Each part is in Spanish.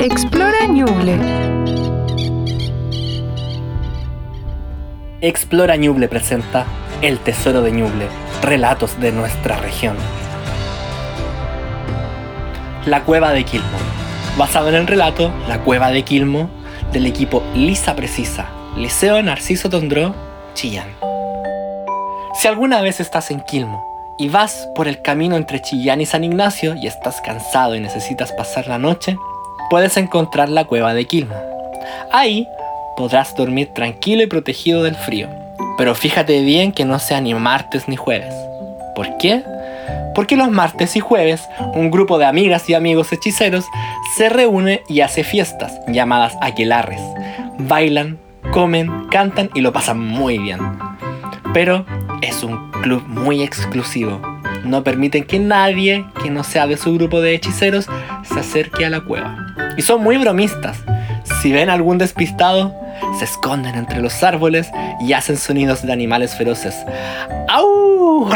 Explora Ñuble. Explora Ñuble presenta El Tesoro de Ñuble, relatos de nuestra región. La Cueva de Quilmo, basado en el relato La Cueva de Quilmo del equipo Lisa Precisa, Liceo Narciso Tondró, Chillán. Si alguna vez estás en Quilmo y vas por el camino entre Chillán y San Ignacio y estás cansado y necesitas pasar la noche, puedes encontrar la cueva de Quilmo. Ahí podrás dormir tranquilo y protegido del frío, pero fíjate bien que no sea ni martes ni jueves. ¿Por qué? Porque los martes y jueves un grupo de amigas y amigos hechiceros se reúne y hace fiestas llamadas aquelarres. Bailan, comen, cantan y lo pasan muy bien. Pero es un club muy exclusivo. No permiten que nadie que no sea de su grupo de hechiceros se acerque a la cueva. Y son muy bromistas. Si ven algún despistado, se esconden entre los árboles y hacen sonidos de animales feroces. ¡Au!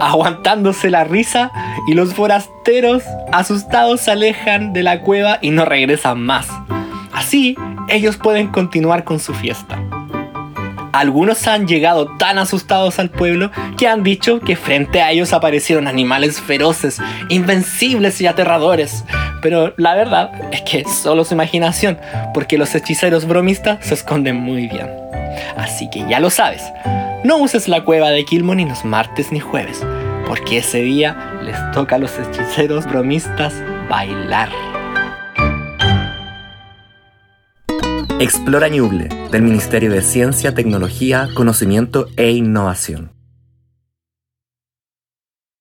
Aguantándose la risa y los forasteros asustados se alejan de la cueva y no regresan más. Así, ellos pueden continuar con su fiesta. Algunos han llegado tan asustados al pueblo que han dicho que frente a ellos aparecieron animales feroces, invencibles y aterradores. Pero la verdad es que es solo su imaginación, porque los hechiceros bromistas se esconden muy bien. Así que ya lo sabes, no uses la cueva de Kilmo ni los martes ni jueves, porque ese día les toca a los hechiceros bromistas bailar. Explora Ñuble, del Ministerio de Ciencia, Tecnología, Conocimiento e Innovación.